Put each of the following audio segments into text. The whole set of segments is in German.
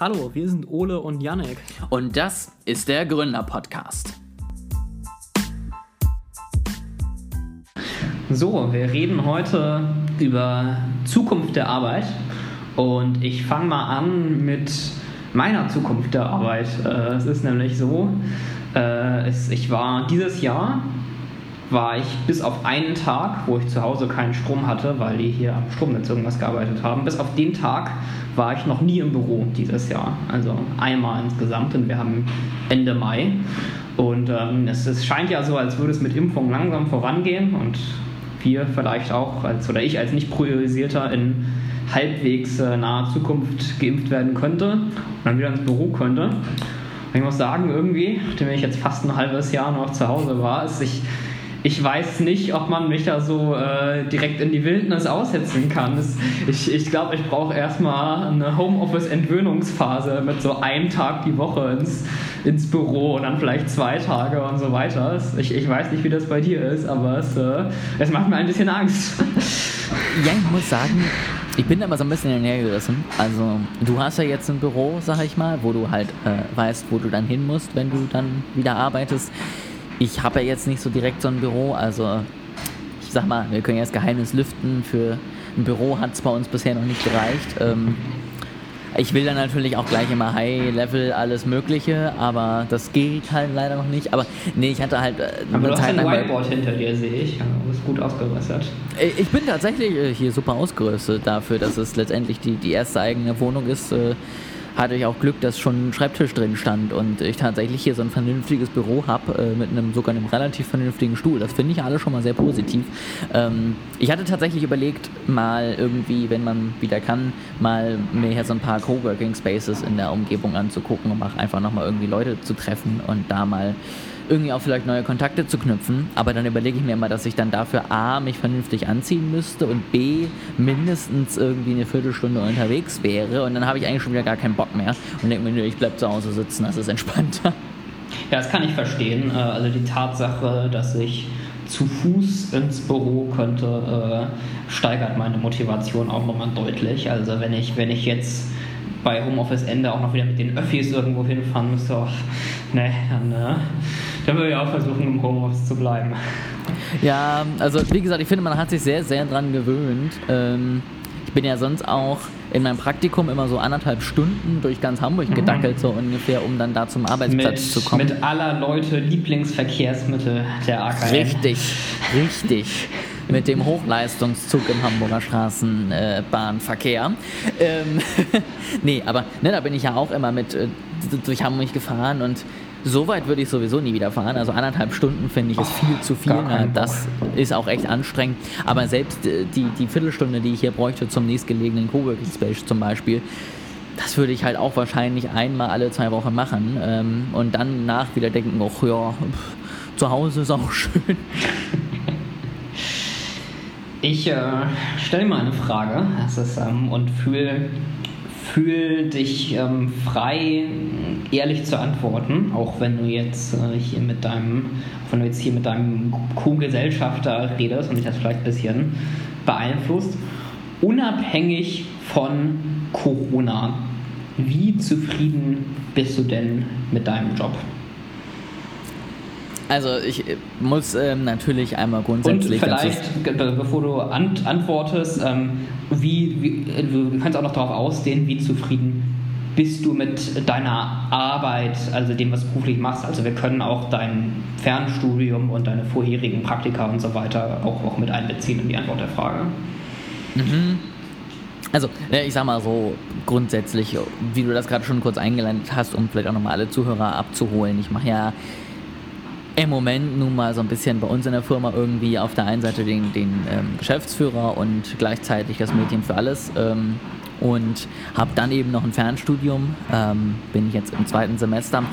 Hallo, wir sind Ole und Yannick. Und das ist der Gründer-Podcast. So, wir reden heute über Zukunft der Arbeit. Und ich fange mal an mit meiner Zukunft der Arbeit. Äh, es ist nämlich so, äh, ich war dieses Jahr war ich bis auf einen Tag, wo ich zu Hause keinen Strom hatte, weil die hier am Stromnetz irgendwas gearbeitet haben, bis auf den Tag war ich noch nie im Büro dieses Jahr. Also einmal insgesamt und wir haben Ende Mai. Und ähm, es, es, scheint ja so, als würde es mit Impfung langsam vorangehen und wir vielleicht auch, als, oder ich als nicht priorisierter in halbwegs äh, naher Zukunft geimpft werden könnte und dann wieder ins Büro könnte. Und ich muss sagen, irgendwie, nachdem ich jetzt fast ein halbes Jahr noch zu Hause war, ist sich ich weiß nicht, ob man mich da so äh, direkt in die Wildnis aussetzen kann. Das, ich ich glaube, ich brauche erstmal eine Homeoffice-Entwöhnungsphase mit so einem Tag die Woche ins, ins Büro und dann vielleicht zwei Tage und so weiter. Ich, ich weiß nicht, wie das bei dir ist, aber es, äh, es macht mir ein bisschen Angst. Ja, ich muss sagen, ich bin da mal so ein bisschen hinhergerissen. Also, du hast ja jetzt ein Büro, sag ich mal, wo du halt äh, weißt, wo du dann hin musst, wenn du dann wieder arbeitest. Ich habe ja jetzt nicht so direkt so ein Büro, also ich sag mal, wir können jetzt Geheimnis lüften. Für ein Büro hat es bei uns bisher noch nicht gereicht. Ähm, ich will dann natürlich auch gleich immer High-Level alles Mögliche, aber das geht halt leider noch nicht. Aber nee, ich hatte halt. Äh, aber du hast ein Whiteboard hinter dir, sehe ich. Du bist gut ausgerüstet. Äh, ich bin tatsächlich äh, hier super ausgerüstet dafür, dass es letztendlich die, die erste eigene Wohnung ist hatte ich auch Glück, dass schon ein Schreibtisch drin stand und ich tatsächlich hier so ein vernünftiges Büro habe äh, mit einem sogar einem relativ vernünftigen Stuhl. Das finde ich alle schon mal sehr positiv. Ähm, ich hatte tatsächlich überlegt, mal irgendwie, wenn man wieder kann, mal mir hier so ein paar Coworking Spaces in der Umgebung anzugucken und auch einfach nochmal irgendwie Leute zu treffen und da mal irgendwie auch vielleicht neue Kontakte zu knüpfen. Aber dann überlege ich mir immer, dass ich dann dafür A, mich vernünftig anziehen müsste und B, mindestens irgendwie eine Viertelstunde unterwegs wäre. Und dann habe ich eigentlich schon wieder gar keinen Bock mehr und denke mir, ich bleibe zu Hause sitzen, das ist entspannter. Ja, das kann ich verstehen. Äh, also die Tatsache, dass ich zu Fuß ins Büro könnte, äh, steigert meine Motivation auch nochmal deutlich. Also wenn ich, wenn ich jetzt bei Homeoffice Ende auch noch wieder mit den Öffis irgendwo hinfahren müsste, oh, ne, äh, dann würde ich auch versuchen, im Homeoffice zu bleiben. Ja, also wie gesagt, ich finde, man hat sich sehr, sehr dran gewöhnt. Ähm, ich bin ja sonst auch in meinem Praktikum immer so anderthalb Stunden durch ganz Hamburg mhm. gedackelt, so ungefähr, um dann da zum Arbeitsplatz mit, zu kommen. Mit aller Leute Lieblingsverkehrsmittel der AKN. Richtig, richtig. mit dem Hochleistungszug im Hamburger Straßenbahnverkehr. Äh, ähm, nee, aber ne, da bin ich ja auch immer mit äh, durch Hamburg gefahren und so weit würde ich sowieso nie wieder fahren. Also anderthalb Stunden finde ich ist viel zu viel. Na, das ist auch echt anstrengend. Aber selbst äh, die, die Viertelstunde, die ich hier bräuchte zum nächstgelegenen Coworking Space zum Beispiel, das würde ich halt auch wahrscheinlich einmal alle zwei Wochen machen. Ähm, und dann nach wieder denken, ach ja, pff, zu Hause ist auch schön. Ich äh, stelle mal eine Frage das ist, ähm, und fühle fühl dich ähm, frei, ehrlich zu antworten, auch wenn du jetzt äh, hier mit deinem, wenn du jetzt hier mit deinem Co-Gesellschafter redest und dich das vielleicht ein bisschen beeinflusst. Unabhängig von Corona, wie zufrieden bist du denn mit deinem Job? Also ich äh, muss ähm, natürlich einmal grundsätzlich. Und vielleicht, bevor du ant antwortest, ähm, wie, wie, du kannst auch noch darauf ausdehnen, wie zufrieden bist du mit deiner Arbeit, also dem, was du beruflich machst. Also wir können auch dein Fernstudium und deine vorherigen Praktika und so weiter auch, auch mit einbeziehen in die Antwort der Frage. Mhm. Also, ich sag mal so grundsätzlich, wie du das gerade schon kurz eingeleitet hast, um vielleicht auch nochmal alle Zuhörer abzuholen. Ich mache ja im Moment nun mal so ein bisschen bei uns in der Firma irgendwie auf der einen Seite den, den ähm, Geschäftsführer und gleichzeitig das Mädchen für alles ähm, und habe dann eben noch ein Fernstudium, ähm, bin ich jetzt im zweiten Semester.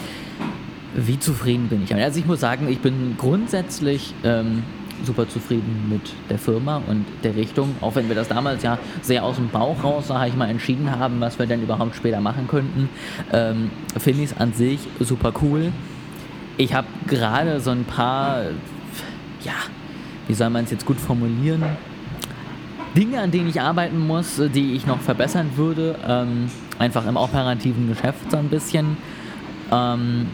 Wie zufrieden bin ich? Also ich muss sagen, ich bin grundsätzlich ähm, super zufrieden mit der Firma und der Richtung, auch wenn wir das damals ja sehr aus dem Bauch raus, sage ich mal, entschieden haben, was wir denn überhaupt später machen könnten, ähm, finde ich es an sich super cool. Ich habe gerade so ein paar, ja, wie soll man es jetzt gut formulieren? Dinge, an denen ich arbeiten muss, die ich noch verbessern würde. Ähm, einfach im operativen Geschäft so ein bisschen. Ähm,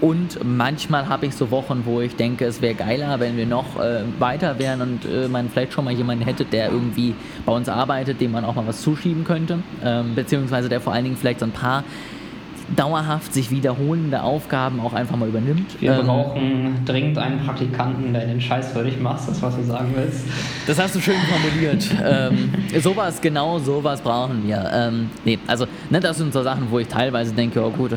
und manchmal habe ich so Wochen, wo ich denke, es wäre geiler, wenn wir noch äh, weiter wären und äh, man vielleicht schon mal jemanden hätte, der irgendwie bei uns arbeitet, dem man auch mal was zuschieben könnte. Ähm, beziehungsweise der vor allen Dingen vielleicht so ein paar dauerhaft sich wiederholende Aufgaben auch einfach mal übernimmt. Wir ähm, brauchen dringend einen Praktikanten, der den Scheiß für dich macht, das was du sagen willst. Das hast du schön formuliert. ähm, sowas, genau sowas brauchen wir. Ähm, nee, also ne, das sind so Sachen, wo ich teilweise denke, oh gut,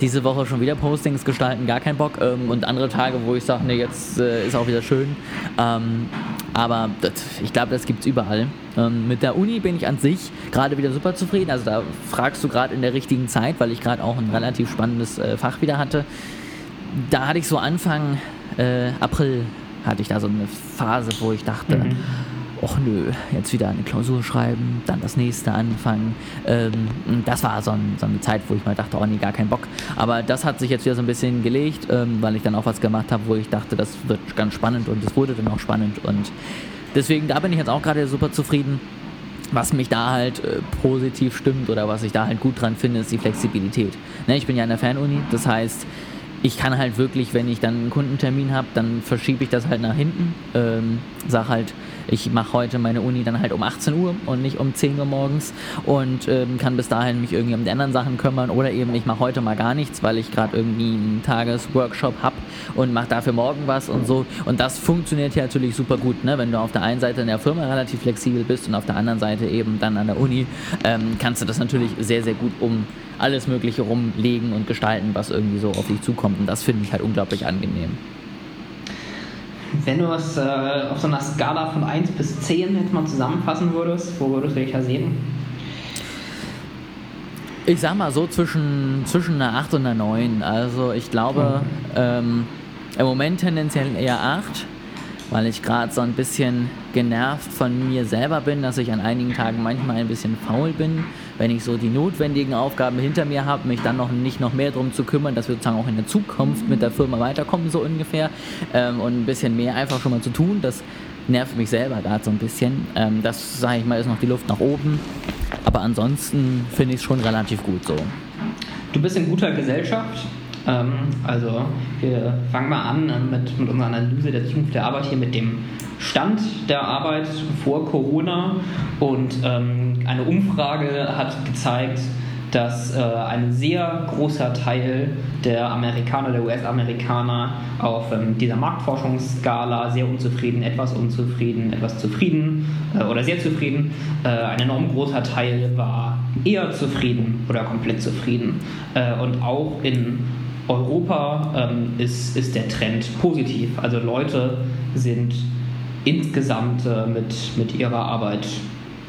diese Woche schon wieder Postings gestalten, gar keinen Bock. Ähm, und andere Tage, wo ich sage, nee, jetzt äh, ist auch wieder schön. Ähm, aber das, ich glaube, das gibt es überall. Ähm, mit der Uni bin ich an sich gerade wieder super zufrieden. Also da fragst du gerade in der richtigen Zeit, weil ich gerade auch ein relativ spannendes äh, Fach wieder hatte. Da hatte ich so Anfang äh, April hatte ich da so eine Phase, wo ich dachte, mhm ach nö, jetzt wieder eine Klausur schreiben, dann das nächste anfangen. Ähm, das war so, ein, so, eine Zeit, wo ich mal dachte, oh nee, gar keinen Bock. Aber das hat sich jetzt wieder so ein bisschen gelegt, ähm, weil ich dann auch was gemacht habe, wo ich dachte, das wird ganz spannend und es wurde dann auch spannend. Und deswegen, da bin ich jetzt auch gerade super zufrieden. Was mich da halt äh, positiv stimmt oder was ich da halt gut dran finde, ist die Flexibilität. Ne, ich bin ja in der Fernuni, das heißt, ich kann halt wirklich, wenn ich dann einen Kundentermin habe, dann verschiebe ich das halt nach hinten. Ähm, sag halt, ich mache heute meine Uni dann halt um 18 Uhr und nicht um 10 Uhr morgens und ähm, kann bis dahin mich irgendwie um die anderen Sachen kümmern oder eben ich mache heute mal gar nichts, weil ich gerade irgendwie einen Tagesworkshop habe und mache dafür morgen was und so. Und das funktioniert ja natürlich super gut, ne? wenn du auf der einen Seite in der Firma relativ flexibel bist und auf der anderen Seite eben dann an der Uni, ähm, kannst du das natürlich sehr, sehr gut um alles Mögliche rumlegen und gestalten, was irgendwie so auf dich zukommt. Und das finde ich halt unglaublich angenehm. Wenn du es äh, auf so einer Skala von 1 bis 10 jetzt mal zusammenfassen würdest, wo würdest du dich da sehen? Ich sag mal so zwischen, zwischen einer 8 und einer 9. Also ich glaube, mhm. ähm, im Moment tendenziell eher 8 weil ich gerade so ein bisschen genervt von mir selber bin, dass ich an einigen Tagen manchmal ein bisschen faul bin, wenn ich so die notwendigen Aufgaben hinter mir habe, mich dann noch nicht noch mehr darum zu kümmern, dass wir sozusagen auch in der Zukunft mit der Firma weiterkommen, so ungefähr, ähm, und ein bisschen mehr einfach schon mal zu tun. Das nervt mich selber gerade so ein bisschen. Ähm, das, sage ich mal, ist noch die Luft nach oben. Aber ansonsten finde ich es schon relativ gut so. Du bist in guter Gesellschaft. Ähm, also wir fangen mal an äh, mit, mit unserer Analyse der Zukunft der Arbeit hier mit dem Stand der Arbeit vor Corona und ähm, eine Umfrage hat gezeigt, dass äh, ein sehr großer Teil der Amerikaner, der US-Amerikaner auf ähm, dieser Marktforschungsskala sehr unzufrieden, etwas unzufrieden, etwas zufrieden äh, oder sehr zufrieden. Äh, ein enorm großer Teil war eher zufrieden oder komplett zufrieden. Äh, und auch in Europa ähm, ist, ist der Trend positiv. Also Leute sind insgesamt äh, mit, mit ihrer Arbeit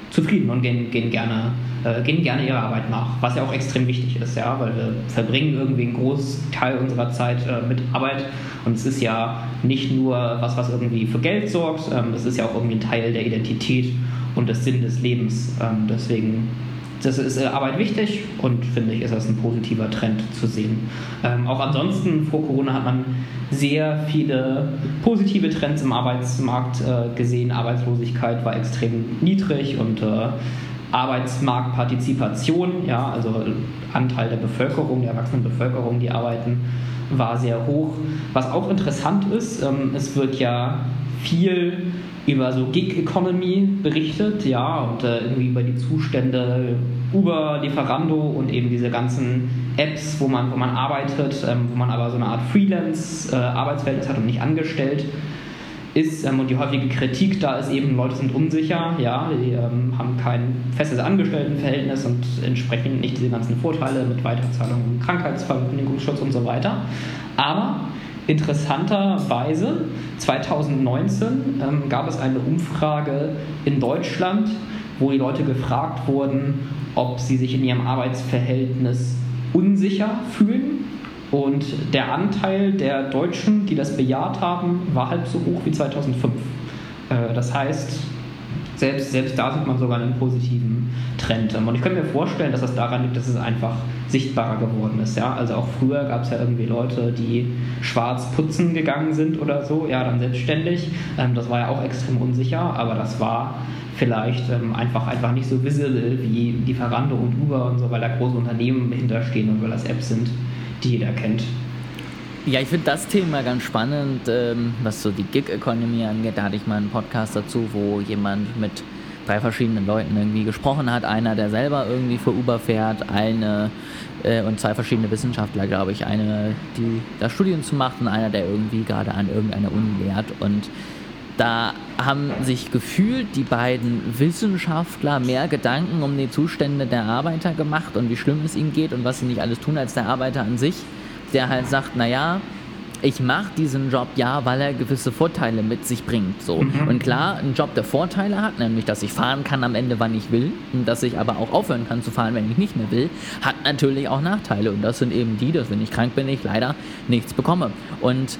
zufrieden und gehen, gehen, gerne, äh, gehen gerne ihrer Arbeit nach, was ja auch extrem wichtig ist, ja, weil wir verbringen irgendwie einen Großteil unserer Zeit äh, mit Arbeit und es ist ja nicht nur was, was irgendwie für Geld sorgt, ähm, das ist ja auch irgendwie ein Teil der Identität und des Sinn des Lebens. Ähm, deswegen das ist äh, Arbeit wichtig und finde ich, ist das ein positiver Trend zu sehen. Ähm, auch ansonsten vor Corona hat man sehr viele positive Trends im Arbeitsmarkt äh, gesehen. Arbeitslosigkeit war extrem niedrig und äh, Arbeitsmarktpartizipation, ja, also Anteil der Bevölkerung, der erwachsenen Bevölkerung, die arbeiten, war sehr hoch. Was auch interessant ist, ähm, es wird ja viel über so Gig Economy berichtet, ja, und äh, irgendwie über die Zustände Uber, Lieferando und eben diese ganzen Apps, wo man, wo man arbeitet, ähm, wo man aber so eine Art Freelance-Arbeitsverhältnis äh, hat und nicht angestellt ist. Ähm, und die häufige Kritik da ist eben, Leute sind unsicher, ja, die ähm, haben kein festes Angestelltenverhältnis und entsprechend nicht diese ganzen Vorteile mit Weiterzahlung, Krankheitsverkündigungsschutz und so weiter. Aber Interessanterweise 2019 ähm, gab es eine Umfrage in Deutschland, wo die Leute gefragt wurden, ob sie sich in ihrem Arbeitsverhältnis unsicher fühlen. Und der Anteil der Deutschen, die das bejaht haben, war halb so hoch wie 2005. Äh, das heißt, selbst, selbst da sieht man sogar einen positiven Trend. Und ich könnte mir vorstellen, dass das daran liegt, dass es einfach sichtbarer geworden ist. Ja? Also auch früher gab es ja irgendwie Leute, die schwarz putzen gegangen sind oder so, ja, dann selbstständig. Ähm, das war ja auch extrem unsicher, aber das war vielleicht ähm, einfach, einfach nicht so visible wie Lieferando und Uber und so, weil da große Unternehmen hinterstehen und weil das Apps sind, die jeder kennt. Ja, ich finde das Thema ganz spannend, ähm, was so die Gig-Economy angeht. Da hatte ich mal einen Podcast dazu, wo jemand mit drei verschiedenen Leuten irgendwie gesprochen hat. Einer, der selber irgendwie für Uber fährt, eine äh, und zwei verschiedene Wissenschaftler, glaube ich. Eine, die da Studien zu macht und einer, der irgendwie gerade an irgendeiner Uni lehrt. Und da haben sich gefühlt die beiden Wissenschaftler mehr Gedanken um die Zustände der Arbeiter gemacht und wie schlimm es ihnen geht und was sie nicht alles tun als der Arbeiter an sich, der halt sagt, naja, ich mache diesen Job ja, weil er gewisse Vorteile mit sich bringt. So. Mhm. Und klar, ein Job, der Vorteile hat, nämlich dass ich fahren kann am Ende, wann ich will, und dass ich aber auch aufhören kann zu fahren, wenn ich nicht mehr will, hat natürlich auch Nachteile. Und das sind eben die, dass wenn ich krank bin, ich leider nichts bekomme. Und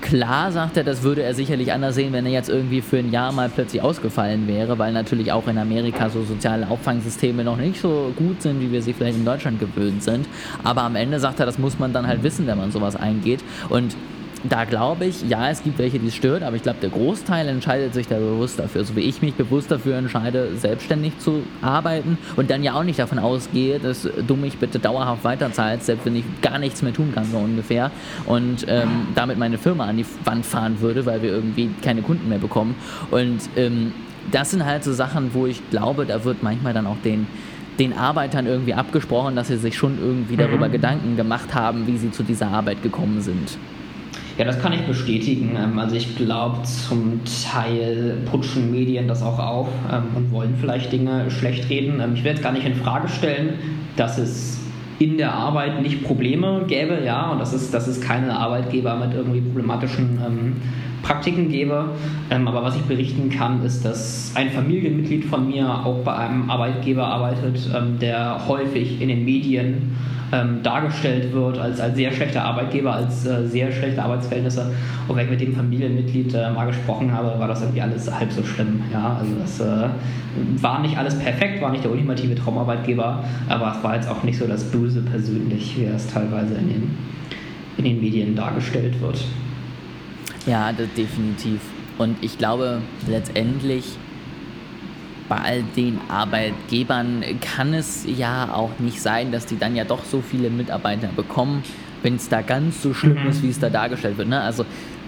Klar sagt er, das würde er sicherlich anders sehen, wenn er jetzt irgendwie für ein Jahr mal plötzlich ausgefallen wäre, weil natürlich auch in Amerika so soziale Auffangsysteme noch nicht so gut sind, wie wir sie vielleicht in Deutschland gewöhnt sind. Aber am Ende sagt er, das muss man dann halt wissen, wenn man sowas eingeht. Und da glaube ich, ja, es gibt welche, die es stört, aber ich glaube, der Großteil entscheidet sich da bewusst dafür. So wie ich mich bewusst dafür entscheide, selbstständig zu arbeiten und dann ja auch nicht davon ausgehe, dass du mich bitte dauerhaft weiterzahlst, selbst wenn ich gar nichts mehr tun kann, so ungefähr. Und ähm, damit meine Firma an die Wand fahren würde, weil wir irgendwie keine Kunden mehr bekommen. Und ähm, das sind halt so Sachen, wo ich glaube, da wird manchmal dann auch den den Arbeitern irgendwie abgesprochen, dass sie sich schon irgendwie darüber mhm. Gedanken gemacht haben, wie sie zu dieser Arbeit gekommen sind. Ja, das kann ich bestätigen. Ähm, also ich glaube, zum Teil putschen Medien das auch auf ähm, und wollen vielleicht Dinge schlecht reden. Ähm, ich will jetzt gar nicht in Frage stellen, dass es in der Arbeit nicht Probleme gäbe, ja, und dass es, dass es keine Arbeitgeber mit irgendwie problematischen ähm, Praktiken gäbe. Ähm, aber was ich berichten kann, ist, dass ein Familienmitglied von mir auch bei einem Arbeitgeber arbeitet, ähm, der häufig in den Medien ähm, dargestellt wird als, als sehr schlechter Arbeitgeber, als äh, sehr schlechte Arbeitsverhältnisse. Und wenn ich mit dem Familienmitglied äh, mal gesprochen habe, war das irgendwie alles halb so schlimm. Ja? Also das äh, war nicht alles perfekt, war nicht der ultimative Traumarbeitgeber, aber es war jetzt auch nicht so das Böse persönlich, wie es teilweise in den, in den Medien dargestellt wird. Ja, definitiv. Und ich glaube, letztendlich bei all den Arbeitgebern kann es ja auch nicht sein, dass die dann ja doch so viele Mitarbeiter bekommen, wenn es da ganz so schlimm mhm. ist, wie es da dargestellt wird. Ne? Also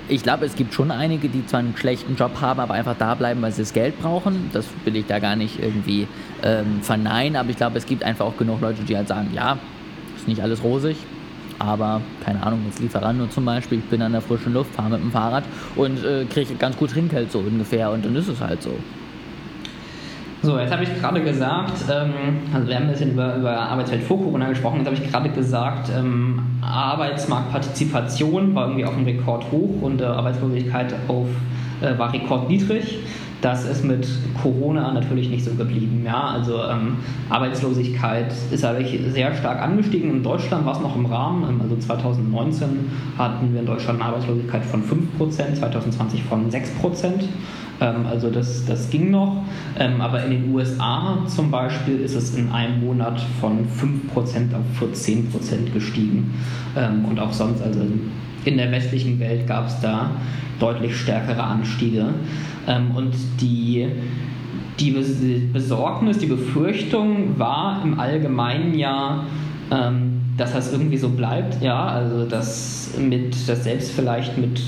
ich glaube, es gibt schon einige, die zwar einen schlechten Job haben, aber einfach da bleiben, weil sie das Geld brauchen. Das will ich da gar nicht irgendwie ähm, verneinen, aber ich glaube, es gibt einfach auch genug Leute, die halt sagen, ja, ist nicht alles rosig, aber keine Ahnung, jetzt Lieferando zum Beispiel, ich bin an der frischen Luft, fahre mit dem Fahrrad und äh, kriege ganz gut Trinkgeld so ungefähr und dann ist es halt so. So, jetzt habe ich gerade gesagt, ähm, also wir haben ein bisschen über, über Arbeitswelt vor Corona gesprochen, jetzt habe ich gerade gesagt, ähm, Arbeitsmarktpartizipation war irgendwie auf dem Rekord hoch und äh, Arbeitslosigkeit auf, äh, war rekordniedrig. Das ist mit Corona natürlich nicht so geblieben. Ja? Also ähm, Arbeitslosigkeit ist eigentlich sehr stark angestiegen. In Deutschland war es noch im Rahmen. Ähm, also 2019 hatten wir in Deutschland eine Arbeitslosigkeit von 5%, 2020 von 6%. Ähm, also das, das ging noch. Ähm, aber in den USA zum Beispiel ist es in einem Monat von 5% auf 14% gestiegen. Ähm, und auch sonst, also in der westlichen Welt gab es da deutlich stärkere Anstiege. und die die Besorgnis, die Befürchtung war im Allgemeinen ja, dass das irgendwie so bleibt, ja, also dass mit, dass selbst vielleicht mit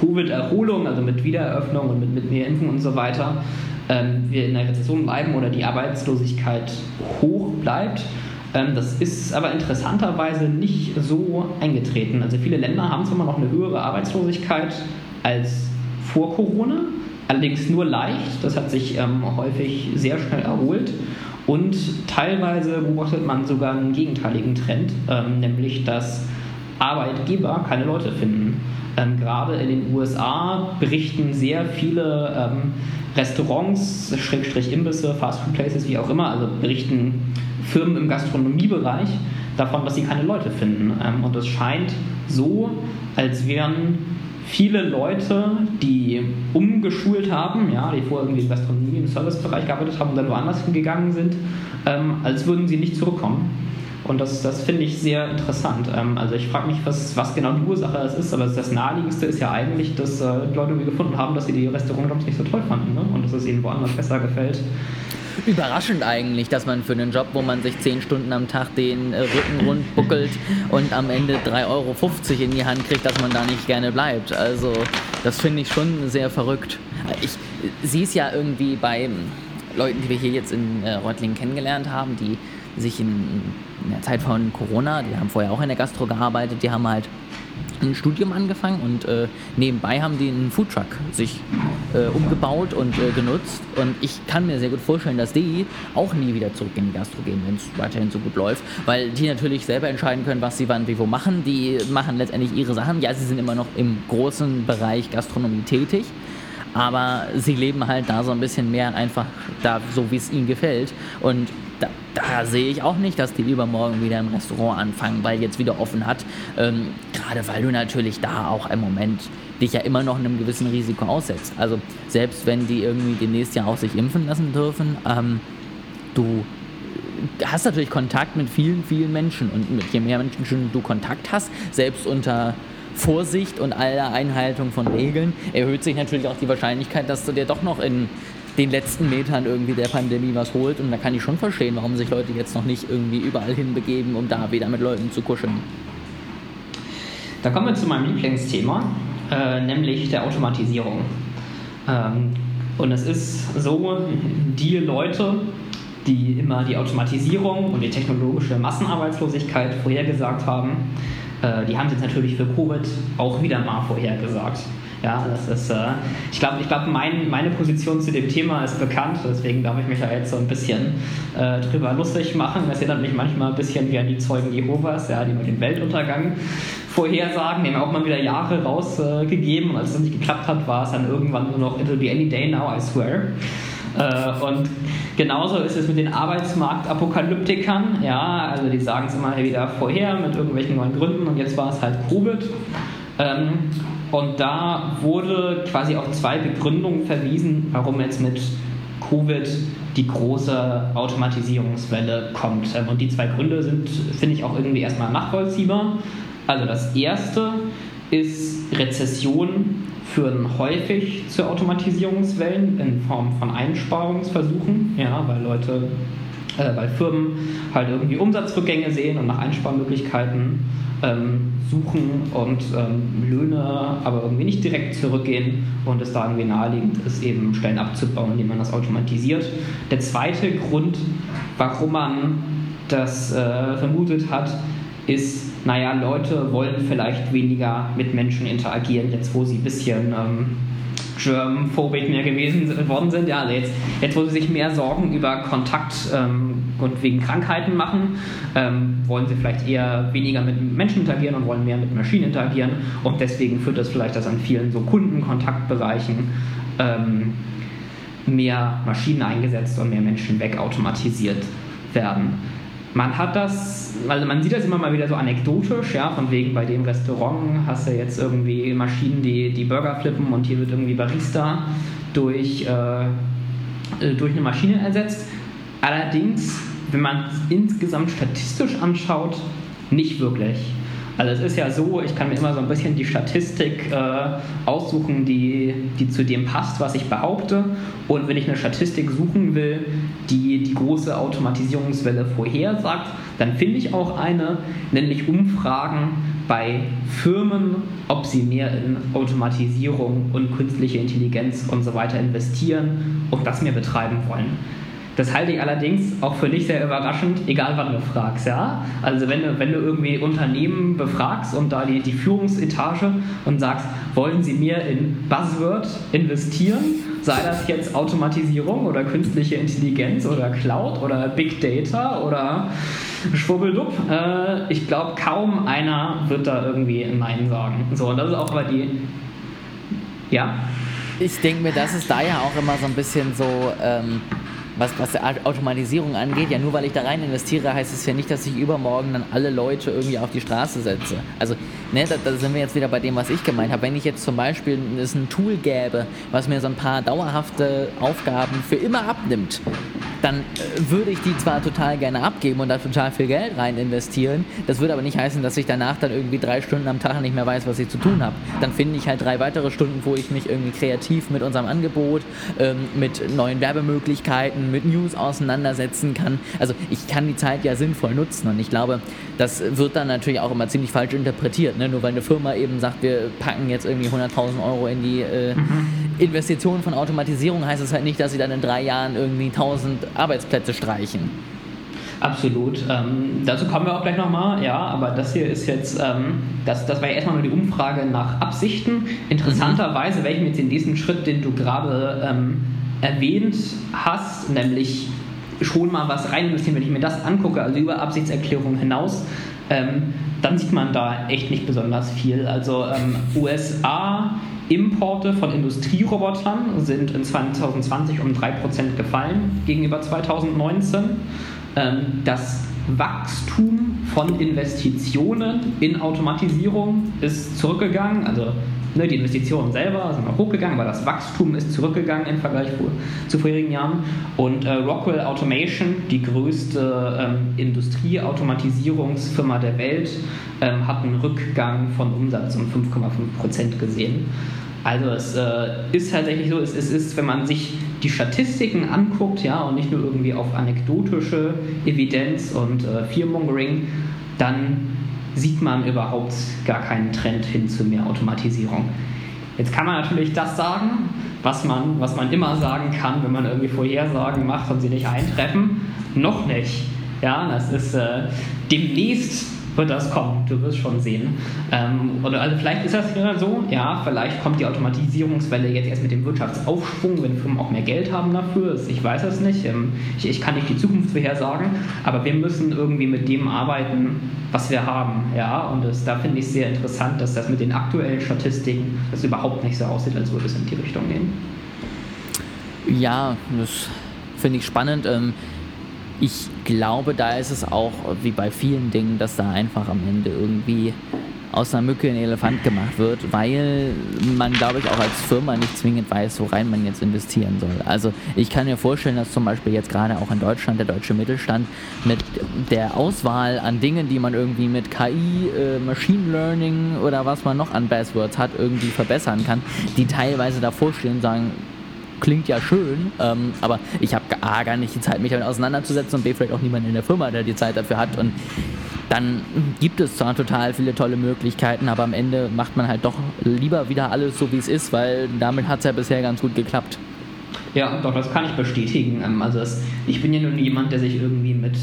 Covid-Erholung, also mit Wiedereröffnung und mit, mit mehr Impfen und so weiter, ähm, wir in der Rezession bleiben oder die Arbeitslosigkeit hoch bleibt. Ähm, das ist aber interessanterweise nicht so eingetreten. Also viele Länder haben zwar noch eine höhere Arbeitslosigkeit als vor Corona, allerdings nur leicht. Das hat sich ähm, häufig sehr schnell erholt. Und teilweise beobachtet man sogar einen gegenteiligen Trend, ähm, nämlich dass Arbeitgeber keine Leute finden. Ähm, gerade in den USA berichten sehr viele ähm, Restaurants, Schrägstrich Imbisse, Fast Places, wie auch immer, also berichten Firmen im Gastronomiebereich davon, dass sie keine Leute finden. Ähm, und es scheint so, als wären viele Leute, die umgeschult haben, ja, die vorher irgendwie im Gastronomie, im Servicebereich gearbeitet haben und dann woanders hingegangen sind, ähm, als würden sie nicht zurückkommen. Und das, das finde ich sehr interessant. Ähm, also ich frage mich, was, was genau die Ursache das ist, aber das Naheliegendste ist ja eigentlich, dass äh, Leute gefunden haben, dass sie die Restaurantjobs nicht so toll fanden ne? und dass es ihnen woanders besser gefällt. Überraschend eigentlich, dass man für einen Job, wo man sich zehn Stunden am Tag den äh, Rücken rund buckelt und am Ende 3,50 Euro in die Hand kriegt, dass man da nicht gerne bleibt. Also das finde ich schon sehr verrückt. Ich sehe es ja irgendwie bei Leuten, die wir hier jetzt in äh, Reutlingen kennengelernt haben, die sich in, in der Zeit von Corona, die haben vorher auch in der Gastro gearbeitet, die haben halt ein Studium angefangen und äh, nebenbei haben die einen Foodtruck sich äh, umgebaut und äh, genutzt. Und ich kann mir sehr gut vorstellen, dass die auch nie wieder zurück in die Gastro gehen, wenn es weiterhin so gut läuft, weil die natürlich selber entscheiden können, was sie wann wie wo machen. Die machen letztendlich ihre Sachen. Ja, sie sind immer noch im großen Bereich Gastronomie tätig. Aber sie leben halt da so ein bisschen mehr einfach da, so wie es ihnen gefällt. Und da, da, sehe ich auch nicht, dass die übermorgen wieder im Restaurant anfangen, weil jetzt wieder offen hat. Ähm, gerade weil du natürlich da auch im Moment dich ja immer noch einem gewissen Risiko aussetzt. Also selbst wenn die irgendwie demnächst ja auch sich impfen lassen dürfen, ähm, du hast natürlich Kontakt mit vielen, vielen Menschen und mit je mehr Menschen du Kontakt hast, selbst unter Vorsicht und aller Einhaltung von Regeln, erhöht sich natürlich auch die Wahrscheinlichkeit, dass du dir doch noch in den letzten Metern irgendwie der Pandemie was holt. Und da kann ich schon verstehen, warum sich Leute jetzt noch nicht irgendwie überall hinbegeben, um da wieder mit Leuten zu kuscheln. Da kommen wir zu meinem Lieblingsthema, äh, nämlich der Automatisierung. Ähm, und es ist so, die Leute, die immer die Automatisierung und die technologische Massenarbeitslosigkeit vorhergesagt haben, äh, die haben es jetzt natürlich für Covid auch wieder mal vorhergesagt. Ja, das ist, äh, ich glaube, ich glaub, mein, meine Position zu dem Thema ist bekannt, deswegen darf ich mich ja jetzt so ein bisschen äh, drüber lustig machen. Das erinnert mich manchmal ein bisschen wie an die Zeugen Jehovas, ja, die mal den Weltuntergang vorhersagen, die haben auch mal wieder Jahre rausgegeben äh, und als es nicht geklappt hat, war es dann irgendwann nur noch It'll be any day now, I swear. Äh, und genauso ist es mit den Arbeitsmarktapokalyptikern. Ja, also die sagen es immer wieder vorher mit irgendwelchen neuen Gründen und jetzt war es halt Covid. Ähm, und da wurde quasi auf zwei Begründungen verwiesen, warum jetzt mit Covid die große Automatisierungswelle kommt. Ähm, und die zwei Gründe sind, finde ich, auch irgendwie erstmal nachvollziehbar. Also das erste ist Rezession führen häufig zu Automatisierungswellen in Form von Einsparungsversuchen, ja, weil Leute, äh, weil Firmen halt irgendwie Umsatzrückgänge sehen und nach Einsparmöglichkeiten ähm, suchen und ähm, Löhne aber irgendwie nicht direkt zurückgehen und es da irgendwie naheliegend ist, eben Stellen abzubauen, indem man das automatisiert. Der zweite Grund, warum man das äh, vermutet hat, ist, naja, Leute wollen vielleicht weniger mit Menschen interagieren, jetzt wo sie ein bisschen ähm, Germphobic mehr gewesen worden sind. Ja, also jetzt, jetzt wo sie sich mehr Sorgen über Kontakt ähm, und wegen Krankheiten machen, ähm, wollen sie vielleicht eher weniger mit Menschen interagieren und wollen mehr mit Maschinen interagieren. Und deswegen führt das vielleicht, dass an vielen so Kundenkontaktbereichen ähm, mehr Maschinen eingesetzt und mehr Menschen wegautomatisiert werden man hat das, also man sieht das immer mal wieder so anekdotisch, ja, von wegen bei dem Restaurant hast du jetzt irgendwie Maschinen, die, die Burger flippen und hier wird irgendwie Barista durch, äh, äh durch eine Maschine ersetzt. Allerdings, wenn man es insgesamt statistisch anschaut, nicht wirklich. Also es ist ja so, ich kann mir immer so ein bisschen die Statistik äh, aussuchen, die, die zu dem passt, was ich behaupte. Und wenn ich eine Statistik suchen will, die die große Automatisierungswelle vorhersagt, dann finde ich auch eine, nämlich Umfragen bei Firmen, ob sie mehr in Automatisierung und künstliche Intelligenz und so weiter investieren und das mehr betreiben wollen. Das halte ich allerdings auch für dich sehr überraschend, egal wann du fragst. Ja? Also wenn du, wenn du irgendwie Unternehmen befragst und da die, die Führungsetage und sagst, wollen sie mehr in Buzzword investieren, sei das jetzt Automatisierung oder künstliche Intelligenz oder Cloud oder Big Data oder Schwubbeldupp, äh, ich glaube kaum einer wird da irgendwie Nein sagen. So, und das ist auch bei die... Ja? Ich denke mir, das ist da ja auch immer so ein bisschen so... Ähm was, was Automatisierung angeht, ja, nur weil ich da rein investiere, heißt es ja nicht, dass ich übermorgen dann alle Leute irgendwie auf die Straße setze. Also, ne, da, da sind wir jetzt wieder bei dem, was ich gemeint habe. Wenn ich jetzt zum Beispiel es ein Tool gäbe, was mir so ein paar dauerhafte Aufgaben für immer abnimmt, dann äh, würde ich die zwar total gerne abgeben und da total viel Geld rein investieren. Das würde aber nicht heißen, dass ich danach dann irgendwie drei Stunden am Tag nicht mehr weiß, was ich zu tun habe. Dann finde ich halt drei weitere Stunden, wo ich mich irgendwie kreativ mit unserem Angebot, ähm, mit neuen Werbemöglichkeiten, mit News auseinandersetzen kann. Also ich kann die Zeit ja sinnvoll nutzen und ich glaube, das wird dann natürlich auch immer ziemlich falsch interpretiert. Ne? Nur weil eine Firma eben sagt, wir packen jetzt irgendwie 100.000 Euro in die äh, mhm. Investition von Automatisierung, heißt es halt nicht, dass sie dann in drei Jahren irgendwie 1000 Arbeitsplätze streichen. Absolut. Ähm, dazu kommen wir auch gleich nochmal, ja, aber das hier ist jetzt, ähm, das, das war ja erstmal nur die Umfrage nach Absichten. Interessanterweise, welchen jetzt in diesem Schritt, den du gerade ähm, erwähnt hast, nämlich schon mal was rein investieren, wenn ich mir das angucke, also über Absichtserklärung hinaus, ähm, dann sieht man da echt nicht besonders viel. Also ähm, USA Importe von Industrierobotern sind in 2020 um 3% gefallen gegenüber 2019. Ähm, das Wachstum von Investitionen in Automatisierung ist zurückgegangen. Also ne, die Investitionen selber sind noch hochgegangen, aber das Wachstum ist zurückgegangen im Vergleich zu vorherigen Jahren. Und äh, Rockwell Automation, die größte ähm, Industrieautomatisierungsfirma der Welt, ähm, hat einen Rückgang von Umsatz um 5,5% gesehen. Also es äh, ist tatsächlich so, es, es, ist, wenn man sich die Statistiken anguckt, ja, und nicht nur irgendwie auf anekdotische Evidenz und äh, Fearmongering, dann sieht man überhaupt gar keinen Trend hin zu mehr Automatisierung. Jetzt kann man natürlich das sagen, was man, was man immer sagen kann, wenn man irgendwie Vorhersagen macht und sie nicht eintreffen. Noch nicht. Ja, das ist äh, demnächst wird das kommen, du wirst schon sehen. Ähm, oder also vielleicht ist das wieder so, ja, vielleicht kommt die Automatisierungswelle jetzt erst mit dem Wirtschaftsaufschwung, wenn Firmen auch mehr Geld haben dafür. Ich weiß es nicht. Ähm, ich, ich, kann nicht die Zukunft vorhersagen, aber wir müssen irgendwie mit dem arbeiten, was wir haben. Ja, und das, da finde ich sehr interessant, dass das mit den aktuellen Statistiken das überhaupt nicht so aussieht, als würde es in die Richtung gehen. Ja, das finde ich spannend. Ähm, ich glaube, da ist es auch wie bei vielen Dingen, dass da einfach am Ende irgendwie aus einer Mücke ein Elefant gemacht wird, weil man, glaube ich, auch als Firma nicht zwingend weiß, worein man jetzt investieren soll. Also ich kann mir vorstellen, dass zum Beispiel jetzt gerade auch in Deutschland der deutsche Mittelstand mit der Auswahl an Dingen, die man irgendwie mit KI, äh, Machine Learning oder was man noch an Buzzwords hat, irgendwie verbessern kann, die teilweise davor stehen und sagen, klingt ja schön, ähm, aber ich habe A, gar nicht die Zeit, mich damit auseinanderzusetzen und B, vielleicht auch niemand in der Firma, der die Zeit dafür hat. Und dann gibt es zwar total viele tolle Möglichkeiten, aber am Ende macht man halt doch lieber wieder alles so, wie es ist, weil damit hat es ja bisher ganz gut geklappt. Ja, doch, das kann ich bestätigen. Ähm, also das, ich bin ja nun jemand, der sich irgendwie mit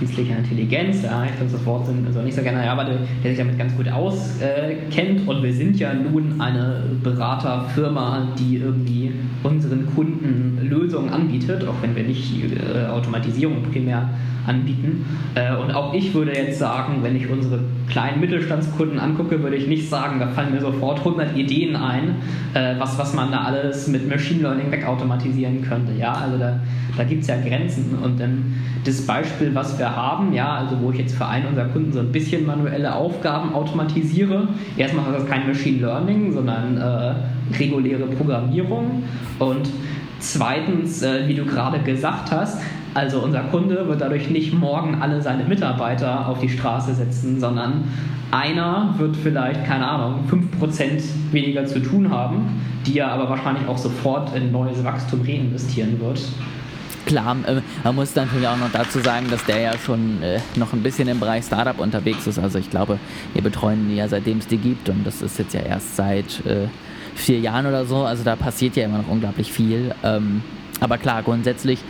künstlicher Intelligenz, ja, ich finde das Wort also nicht so gerne, aber der, der sich damit ganz gut auskennt. und wir sind ja nun eine Beraterfirma, die irgendwie unseren Kunden Lösungen anbietet, auch wenn wir nicht äh, Automatisierung primär anbieten. Äh, und auch ich würde jetzt sagen, wenn ich unsere kleinen Mittelstandskunden angucke, würde ich nicht sagen, da fallen mir sofort 100 Ideen ein, äh, was, was man da alles mit Machine Learning wegautomatisieren könnte. Ja, also da, da gibt es ja Grenzen. Und dann das Beispiel, was wir haben, ja, also wo ich jetzt für einen unserer Kunden so ein bisschen manuelle Aufgaben automatisiere. Erstmal ist das kein Machine Learning, sondern äh, reguläre Programmierung. Und zweitens, äh, wie du gerade gesagt hast, also unser Kunde wird dadurch nicht morgen alle seine Mitarbeiter auf die Straße setzen, sondern einer wird vielleicht, keine Ahnung, 5% weniger zu tun haben, die er aber wahrscheinlich auch sofort in neues Wachstum reinvestieren wird. Klar, äh, man muss natürlich auch noch dazu sagen, dass der ja schon äh, noch ein bisschen im Bereich Startup unterwegs ist. Also ich glaube, wir betreuen die ja seitdem es die gibt und das ist jetzt ja erst seit äh, vier Jahren oder so. Also da passiert ja immer noch unglaublich viel. Ähm, aber klar, grundsätzlich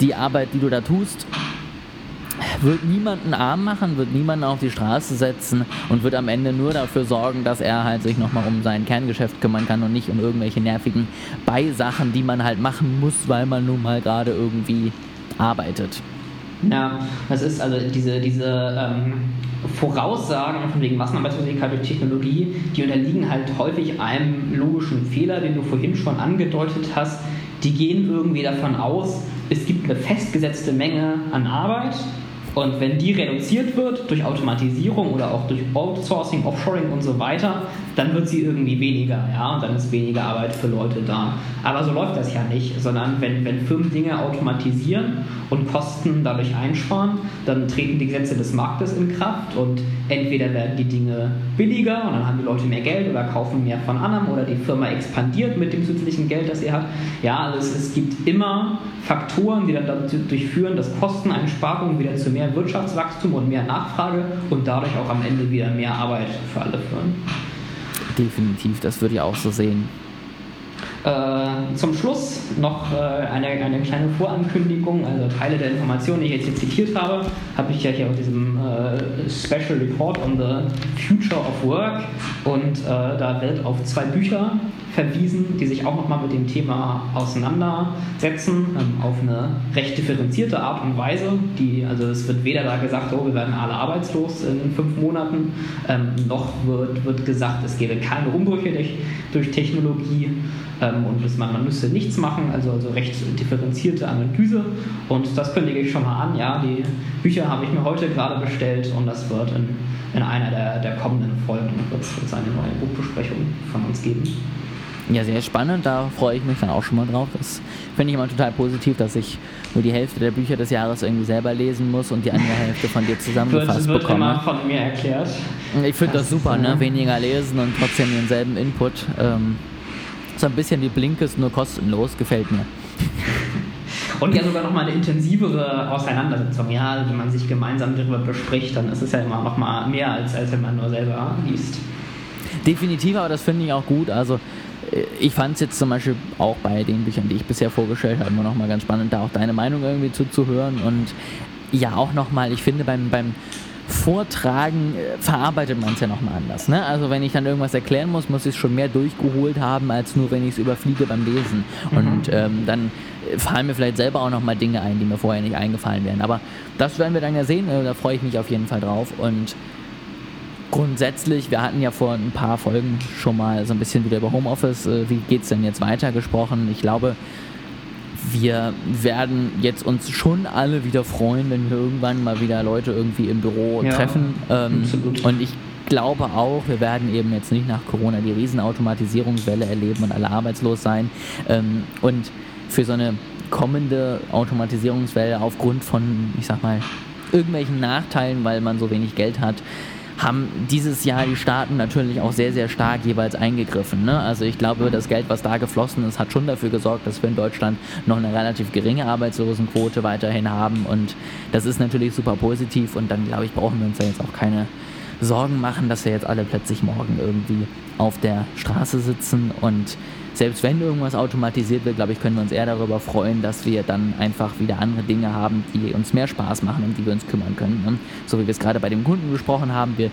die Arbeit, die du da tust, wird niemanden arm machen, wird niemanden auf die Straße setzen und wird am Ende nur dafür sorgen, dass er halt sich nochmal um sein Kerngeschäft kümmern kann und nicht um irgendwelche nervigen Beisachen, die man halt machen muss, weil man nun mal gerade irgendwie arbeitet. Ja, das ist also diese, diese ähm, Voraussagen von wegen Massenarbeitslosigkeit durch Technologie, die unterliegen halt häufig einem logischen Fehler, den du vorhin schon angedeutet hast. Die gehen irgendwie davon aus, es gibt eine festgesetzte Menge an Arbeit und wenn die reduziert wird durch Automatisierung oder auch durch Outsourcing, Offshoring und so weiter, dann wird sie irgendwie weniger, ja, und dann ist weniger Arbeit für Leute da. Aber so läuft das ja nicht, sondern wenn, wenn Firmen Dinge automatisieren und Kosten dadurch einsparen, dann treten die Gesetze des Marktes in Kraft und entweder werden die Dinge billiger und dann haben die Leute mehr Geld oder kaufen mehr von anderem oder die Firma expandiert mit dem zusätzlichen Geld, das sie hat. Ja, also es, es gibt immer Faktoren, die dann dazu führen, dass Kosteneinsparungen wieder zu mehr Wirtschaftswachstum und mehr Nachfrage und dadurch auch am Ende wieder mehr Arbeit für alle führen. Definitiv, das würde ich auch so sehen. Äh, zum Schluss noch äh, eine, eine kleine Vorankündigung, also Teile der Informationen, die ich jetzt hier zitiert habe, habe ich ja hier auf diesem äh, Special Report on the Future of Work und äh, da wird auf zwei Bücher verwiesen, die sich auch nochmal mit dem Thema auseinandersetzen, ähm, auf eine recht differenzierte Art und Weise. Die, also es wird weder da gesagt, oh, wir werden alle arbeitslos in fünf Monaten, ähm, noch wird, wird gesagt, es gäbe keine Umbrüche durch, durch Technologie ähm, und man, man müsste nichts machen, also, also recht differenzierte Analyse. Und das kündige ich schon mal an. Ja, die Bücher habe ich mir heute gerade bestellt und das wird in, in einer der, der kommenden Folgen wird es eine neue Buchbesprechung von uns geben. Ja, sehr spannend. Da freue ich mich dann auch schon mal drauf. Das finde ich immer total positiv, dass ich nur die Hälfte der Bücher des Jahres irgendwie selber lesen muss und die andere Hälfte von dir zusammengefasst wird, wird bekomme. Immer von mir erklärt. Ich finde das, das, super, ne? weniger lesen und trotzdem denselben Input. Ähm, so ein bisschen wie Blinkes, nur kostenlos, gefällt mir. Und ja sogar nochmal eine intensivere Auseinandersetzung. Ja, wenn man sich gemeinsam darüber bespricht, dann ist es ja immer nochmal mehr, als, als wenn man nur selber liest. Definitiv, aber das finde ich auch gut. Also ich fand es jetzt zum Beispiel auch bei den Büchern, die ich bisher vorgestellt habe, immer noch mal ganz spannend, da auch deine Meinung irgendwie zuzuhören. Und ja, auch nochmal, ich finde beim, beim Vortragen äh, verarbeitet man es ja nochmal anders. Ne? Also wenn ich dann irgendwas erklären muss, muss ich es schon mehr durchgeholt haben, als nur wenn ich es überfliege beim Lesen. Mhm. Und ähm, dann fallen mir vielleicht selber auch nochmal Dinge ein, die mir vorher nicht eingefallen wären. Aber das werden wir dann ja sehen, äh, da freue ich mich auf jeden Fall drauf. Und grundsätzlich, wir hatten ja vor ein paar Folgen schon mal so ein bisschen wieder über Homeoffice, äh, wie geht es denn jetzt weiter gesprochen. Ich glaube, wir werden jetzt uns schon alle wieder freuen, wenn wir irgendwann mal wieder Leute irgendwie im Büro ja, treffen. Ähm, und ich glaube auch, wir werden eben jetzt nicht nach Corona die Riesenautomatisierungswelle erleben und alle arbeitslos sein. Ähm, und für so eine kommende Automatisierungswelle aufgrund von, ich sag mal, irgendwelchen Nachteilen, weil man so wenig Geld hat, haben dieses Jahr die Staaten natürlich auch sehr, sehr stark jeweils eingegriffen. Ne? Also ich glaube, das Geld, was da geflossen ist, hat schon dafür gesorgt, dass wir in Deutschland noch eine relativ geringe Arbeitslosenquote weiterhin haben. Und das ist natürlich super positiv. Und dann, glaube ich, brauchen wir uns da jetzt auch keine Sorgen machen, dass wir jetzt alle plötzlich morgen irgendwie auf der Straße sitzen und selbst wenn irgendwas automatisiert wird, glaube ich, können wir uns eher darüber freuen, dass wir dann einfach wieder andere Dinge haben, die uns mehr Spaß machen, um die wir uns kümmern können. Ne? So wie wir es gerade bei dem Kunden besprochen haben, wir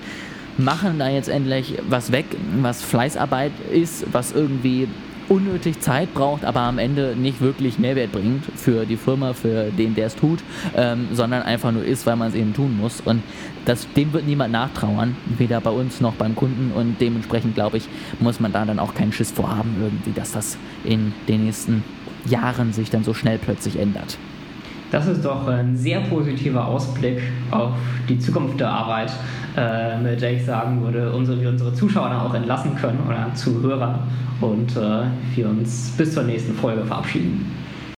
machen da jetzt endlich was weg, was Fleißarbeit ist, was irgendwie unnötig Zeit braucht, aber am Ende nicht wirklich Mehrwert bringt für die Firma, für den, der es tut, ähm, sondern einfach nur ist, weil man es eben tun muss. Und das, dem wird niemand nachtrauern, weder bei uns noch beim Kunden. Und dementsprechend, glaube ich, muss man da dann auch keinen Schiss vorhaben, irgendwie, dass das in den nächsten Jahren sich dann so schnell plötzlich ändert. Das ist doch ein sehr positiver Ausblick auf die Zukunft der Arbeit, äh, mit ich sagen würde, unsere, wir unsere Zuschauer dann auch entlassen können oder Zuhörer und äh, wir uns bis zur nächsten Folge verabschieden.